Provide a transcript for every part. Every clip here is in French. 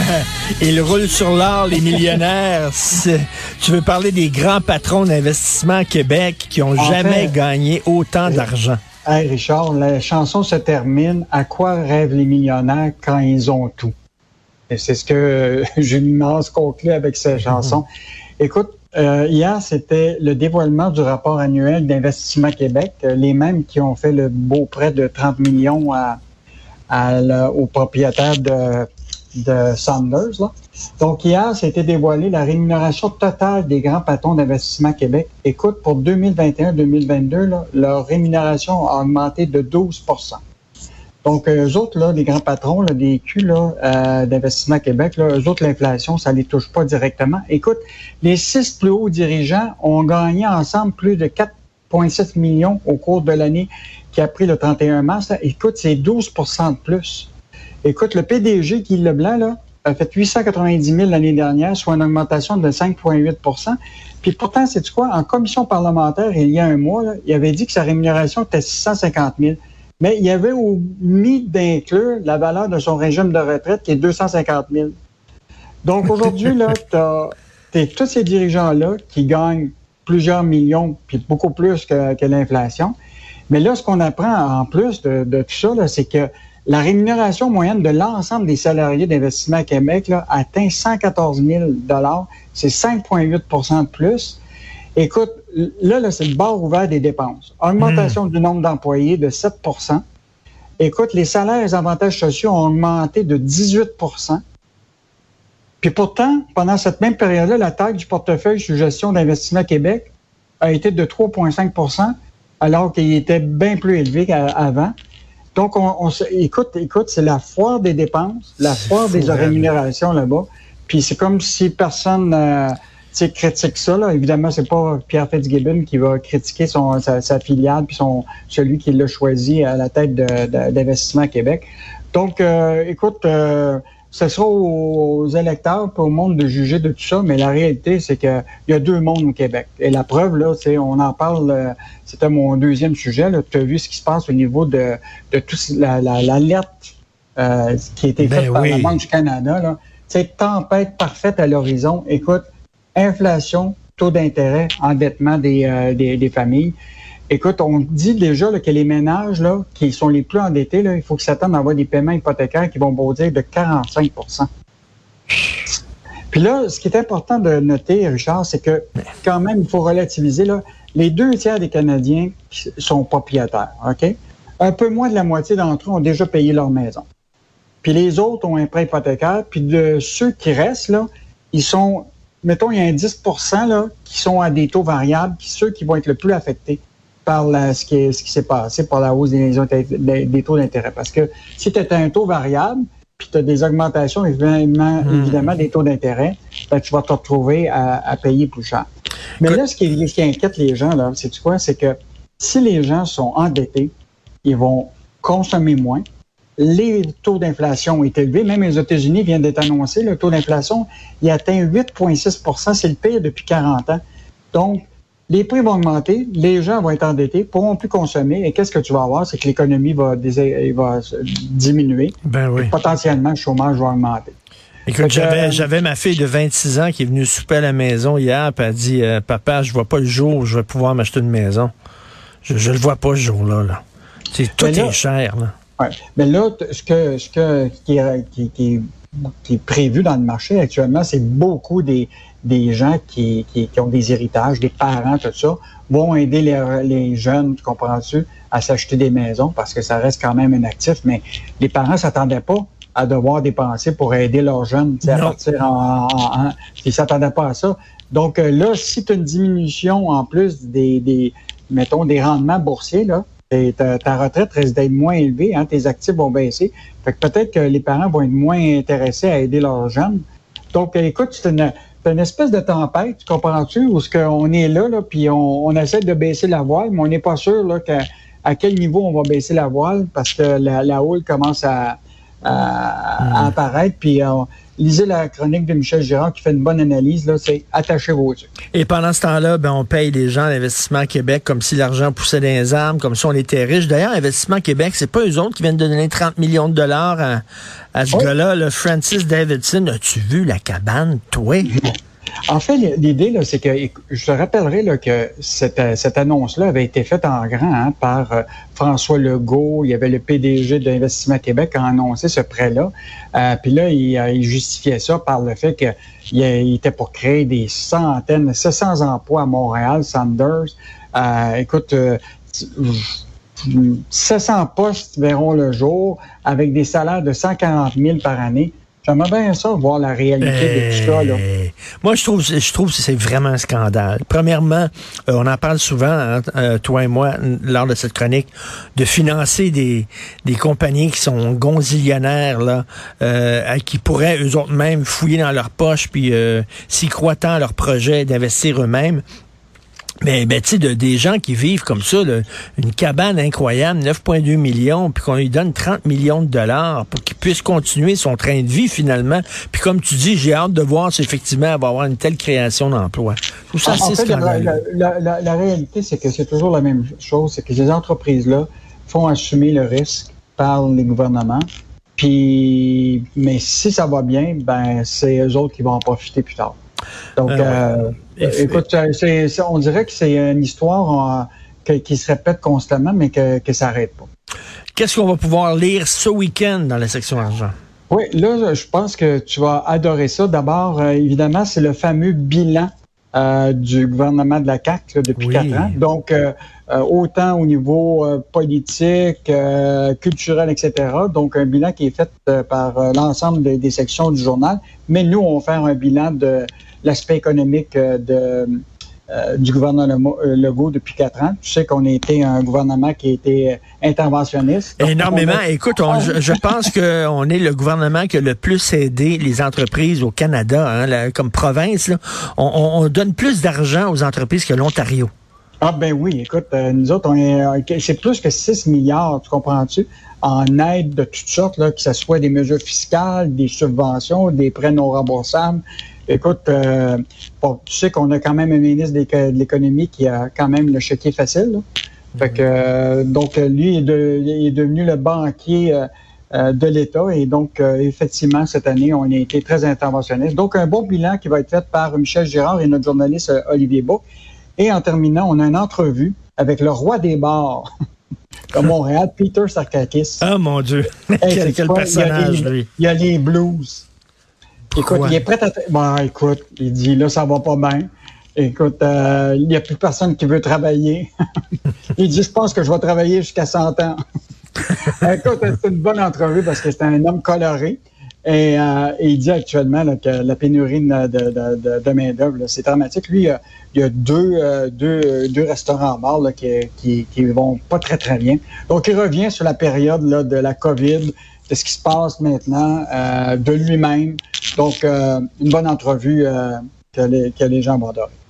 Ils roulent sur l'or, les millionnaires. Tu veux parler des grands patrons d'investissement à Québec qui ont En jamais fait, gagné autant d'argent. Hey Richard, la chanson se termine. À quoi rêvent les millionnaires quand ils ont tout? Et c'est ce que Julie Mars conclut avec cette chanson. Écoute, euh, hier, c'était le dévoilement du rapport annuel d'Investissement Québec, euh, les mêmes qui ont fait le beau prêt de 30 millions à, à aux propriétaires de, de Sanders. Là. Donc hier, c'était dévoilé la rémunération totale des grands patrons d'Investissement Québec. Écoute, pour 2021-2022, là, leur rémunération a augmenté de 12% donc, euh, eux autres, là, les grands patrons là, des Q euh, d'Investissement Québec, là, eux autres, l'inflation, ça les touche pas directement. Écoute, les six plus hauts dirigeants ont gagné ensemble plus de 4,7 millions au cours de l'année qui a pris le 31 mars. Écoute, c'est 12% de plus. Écoute, le PDG, Guy Leblanc, là, a fait 890 000 l'année dernière, soit une augmentation de 5,8% Puis pourtant, c'est quoi? En commission parlementaire, il y a un mois, là, il avait dit que sa rémunération était 650 000 mais il avait omis d'inclure la valeur de son régime de retraite qui est 250 000. Donc aujourd'hui, là, tu as tous ces dirigeants-là qui gagnent plusieurs millions, puis beaucoup plus que, que l'inflation. Mais là, ce qu'on apprend en plus de, de tout ça, c'est que la rémunération moyenne de l'ensemble des salariés d'investissement à Québec là, atteint 114 000 C'est 5,8% de plus. Écoute, là, là c'est le bord ouvert des dépenses. Augmentation du nombre d'employés de 7% Écoute, les salaires et les avantages sociaux ont augmenté de 18% Puis pourtant, pendant cette même période-là, la taille du portefeuille sous gestion d'investissement Québec a été de 3,5% alors qu'il était bien plus élevé qu'avant. Donc, on, on se- écoute, écoute, c'est la foire des dépenses, la foire des rémunérations là-bas. Puis c'est comme si personne euh, critique ça. Là. Évidemment, c'est pas Pierre Fitzgibbon qui va critiquer son, sa, sa filiale puis son, celui qui l'a choisi à la tête d'Investissement Québec. Donc, euh, écoute, euh, ce sera aux électeurs et au monde de juger de tout ça, mais la réalité, c'est qu'il y a deux mondes au Québec. Et la preuve, là, c'est on en parle, euh, c'était mon deuxième sujet. Tu as vu ce qui se passe au niveau de, de tout ce- la- la- l'alerte euh, qui a été Ben faite par la. Banque du Canada. Là. C'est tempête parfaite à l'horizon. Écoute, inflation, taux d'intérêt, endettement des, euh, des, des familles. Écoute, on dit déjà que les ménages qui sont les plus endettés, il faut qu'ils s'attendent à avoir des paiements hypothécaires qui vont bondir de 45% Puis là, ce qui est important de noter, Richard, c'est que quand même, il faut relativiser. Les deux tiers des Canadiens sont propriétaires. OK? Un peu moins de la moitié d'entre eux ont déjà payé leur maison. Puis les autres ont un prêt hypothécaire. Puis de ceux qui restent, ils sont, mettons, il y a un 10 là, qui sont à des taux variables, qui ceux qui vont être le plus affectés par la- ce qui, est- ce qui s'est passé par la hausse des, des- des taux d'intérêt. Parce que si tu as un taux variable, puis tu as des augmentations, évidemment, évidemment des taux d'intérêt, ben, tu vas te retrouver à, à payer plus cher. Mais là, ce qui, ce qui inquiète les gens, là, c'est quoi? C'est que si les gens sont endettés, ils vont consommer moins. Les taux d'inflation est élevé. Même les États-Unis viennent d'être annoncé. Le taux d'inflation, il atteint 8,6% C'est le pire depuis 40 ans. Donc, les prix vont augmenter, les gens vont être endettés, pourront plus consommer. Et qu'est-ce que tu vas avoir? C'est que l'économie va, diminuer. Ben oui. Potentiellement, le chômage va augmenter. Écoute, j'avais, euh, j'avais ma fille de 26 ans qui est venue souper à la maison hier, puis elle dit euh, Papa, je vois pas le jour où je vais pouvoir m'acheter une maison. Je, je le vois pas ce jour-là. Là. C'est, tout là- est cher. Là. Ouais. Mais là, ce que ce que qui est, qui, qui est- qui est prévu dans le marché actuellement, c'est beaucoup des, des gens qui, qui, qui ont des héritages, des parents, tout ça, vont aider les, les jeunes, tu comprends-tu, à s'acheter des maisons parce que ça reste quand même un actif. Mais les parents s'attendaient pas à devoir dépenser pour aider leurs jeunes à partir en, en, en- Ils s'attendaient pas à ça. Donc euh, là, si tu as une diminution en plus des, des mettons, des rendements boursiers, là, ta, ta retraite risque d'être moins élevée, hein, tes actifs vont baisser. Fait que peut-être que les parents vont être moins intéressés à aider leurs jeunes. Donc, écoute, c'est une, c'est une espèce de tempête, tu comprends-tu, où ce qu'on est là, là puis on, on essaie de baisser la voile, mais on n'est pas sûr là, qu'à à quel niveau on va baisser la voile parce que la, la houle commence à, à, à apparaître. Puis euh, lisez la chronique de Michel Girard qui fait une bonne analyse. Là, c'est attachez vos yeux. Et pendant ce temps-là, ben, on paye les gens à l'Investissement Québec comme si l'argent poussait dans les armes, comme si on était riche. D'ailleurs, Investissement Québec, c'est pas eux autres qui viennent de donner 30 millions de dollars à, à ce Oui. gars-là, le Francis Davidson. As-tu vu la cabane, toi? En fait, l'idée, c'est que je te rappellerai que cette, euh, cette annonce-là avait été faite en grand hein, par euh, François Legault. Il y avait le PDG de l'Investissement Québec qui a annoncé ce prêt-là. Euh, Puis là, il, justifiait ça par le fait qu'il il était pour créer des centaines, 700 emplois à Montréal, Sanders. Écoute, euh, 700 postes verront le jour avec des salaires de 140 000 par année. J'aimerais bien ça, voir la réalité de tout ça. Là. Euh, Moi, je trouve, je trouve que c'est vraiment un scandale. Premièrement, euh, on en parle souvent, hein, euh, toi et moi, lors de cette chronique, de financer des, des compagnies qui sont gonzillionnaires, là, euh, qui pourraient eux autres mêmes fouiller dans leur poche, puis s'y croient tant à leur projet, d'investir eux-mêmes. Mais ben, tu sais, de- des gens qui vivent comme ça, là, une cabane incroyable, 9,2 millions, puis qu'on lui donne 30 millions de dollars pour qu'il puisse continuer son train de vie finalement. Puis comme tu dis, j'ai hâte de voir si effectivement elle va avoir une telle création d'emploi. Je trouve ça la, scandaleux. la- la- la- la réalité, c'est que c'est toujours la même chose, c'est que ces entreprises-là font assumer le risque par les gouvernements. Puis, mais si ça va bien, ben c'est eux autres qui vont en profiter plus tard. Donc, ouais. euh, Et- écoute, on dirait que c'est une histoire euh, que- qui se répète constamment, mais que, que ça n'arrête pas. Qu'est-ce qu'on va pouvoir lire ce week-end dans la section argent? Oui, là, je pense que tu vas adorer ça. D'abord, euh, évidemment, c'est le fameux bilan euh, du gouvernement de la CAQ là, depuis Oui. quatre ans. Donc, euh, euh, autant au niveau euh, politique, euh, culturel, etc. Donc, un bilan qui est fait euh, par euh, l'ensemble des, des sections du journal. Mais nous, on va faire un bilan de l'aspect économique euh, de, euh, du gouvernement euh, Legault depuis quatre ans. Tu sais qu'on a été un gouvernement qui a été interventionniste. Énormément. on a- Écoute, on- je, je pense qu'on est le gouvernement qui a le plus aidé les entreprises au Canada, hein, comme province. là. On, on- on donne plus d'argent aux entreprises que l'Ontario. Ah ben oui, écoute, euh, nous autres, on est, euh, c'est plus que 6 milliards, tu comprends-tu, en aide de toutes sortes, là, que ce soit des mesures fiscales, des subventions, des prêts non remboursables. Écoute, euh, bon, tu sais qu'on a quand même un ministre de l'économie qui a quand même le chéquier facile. là. Fait que, euh, donc, euh, lui est, de- il est devenu le banquier euh, euh, de l'État et donc, euh, effectivement, cette année, on a été très interventionniste. Donc, un bon bilan qui va être fait par Michel Girard et notre journaliste Olivier Beau. Et en terminant, on a une entrevue avec le roi des bars de Montréal, Peter Sarkakis. Ah, mon Dieu. Hey, quel c'est quel quoi? personnage, il y a les, lui. Il y a les blues. Pourquoi? Écoute, il est prêt à... Bon, écoute, il dit, là, ça va pas bien. Écoute, euh, il n'y a plus personne qui veut travailler. il dit, je pense que je vais travailler jusqu'à 100 ans. écoute, c'est une bonne entrevue parce que c'est un homme coloré. Et, euh, il dit actuellement là, que la pénurie de, de, de, de- main-d'œuvre, c'est dramatique. Lui, il y a deux, euh, deux, deux restaurants bars là, qui, qui, qui vont pas très, très bien. Donc, il revient sur la période là, de la COVID, de ce qui se passe maintenant, euh, de lui-même. Donc, euh, une bonne entrevue que, les, que les gens vont adorer.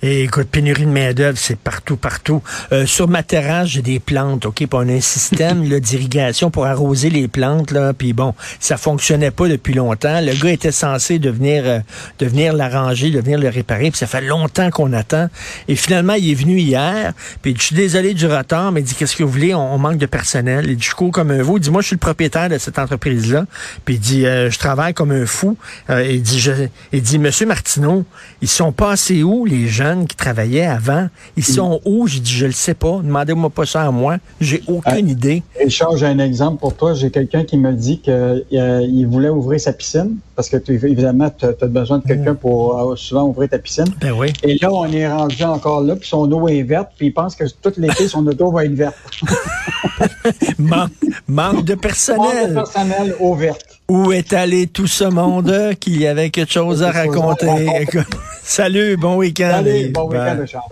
Et écoute, pénurie de main-d'œuvre, c'est partout, partout. Euh, sur ma terrasse, j'ai des plantes, OK? Puis on a un système d'irrigation pour arroser les plantes, là. Puis bon, ça fonctionnait pas depuis longtemps. Le gars était censé devenir, euh, devenir l'arranger, devenir le réparer. Puis ça fait longtemps qu'on attend. Et finalement, il est venu hier. Puis je suis désolé du retard, mais il dit, qu'est-ce que vous voulez? On, on manque de personnel. Il dit, je cours comme un veau. Il dit, moi, je suis le propriétaire de cette entreprise-là. Puis il dit, euh, je travaille comme un fou. Euh, il dit, je, il dit, Monsieur Martineau, ils sont passés où, les jeunes qui travaillaient avant? Ils sont où? J'ai dit, je le sais pas. Demandez-moi pas ça à moi. J'ai aucune idée. Richard, j'ai un exemple pour toi. J'ai quelqu'un qui me dit qu'il voulait ouvrir sa piscine parce que évidemment, tu as besoin de quelqu'un pour euh, souvent ouvrir ta piscine. Ben oui. Et là, on est rendu encore là, puis son eau est verte, puis il pense que tout l'été, son auto va être verte. Man- manque de Manque de personnel. personnel, eau verte. Où est allé tout ce monde qui avait quelque chose à raconter? Salut, bon week-end. Et bon week-end, Richard.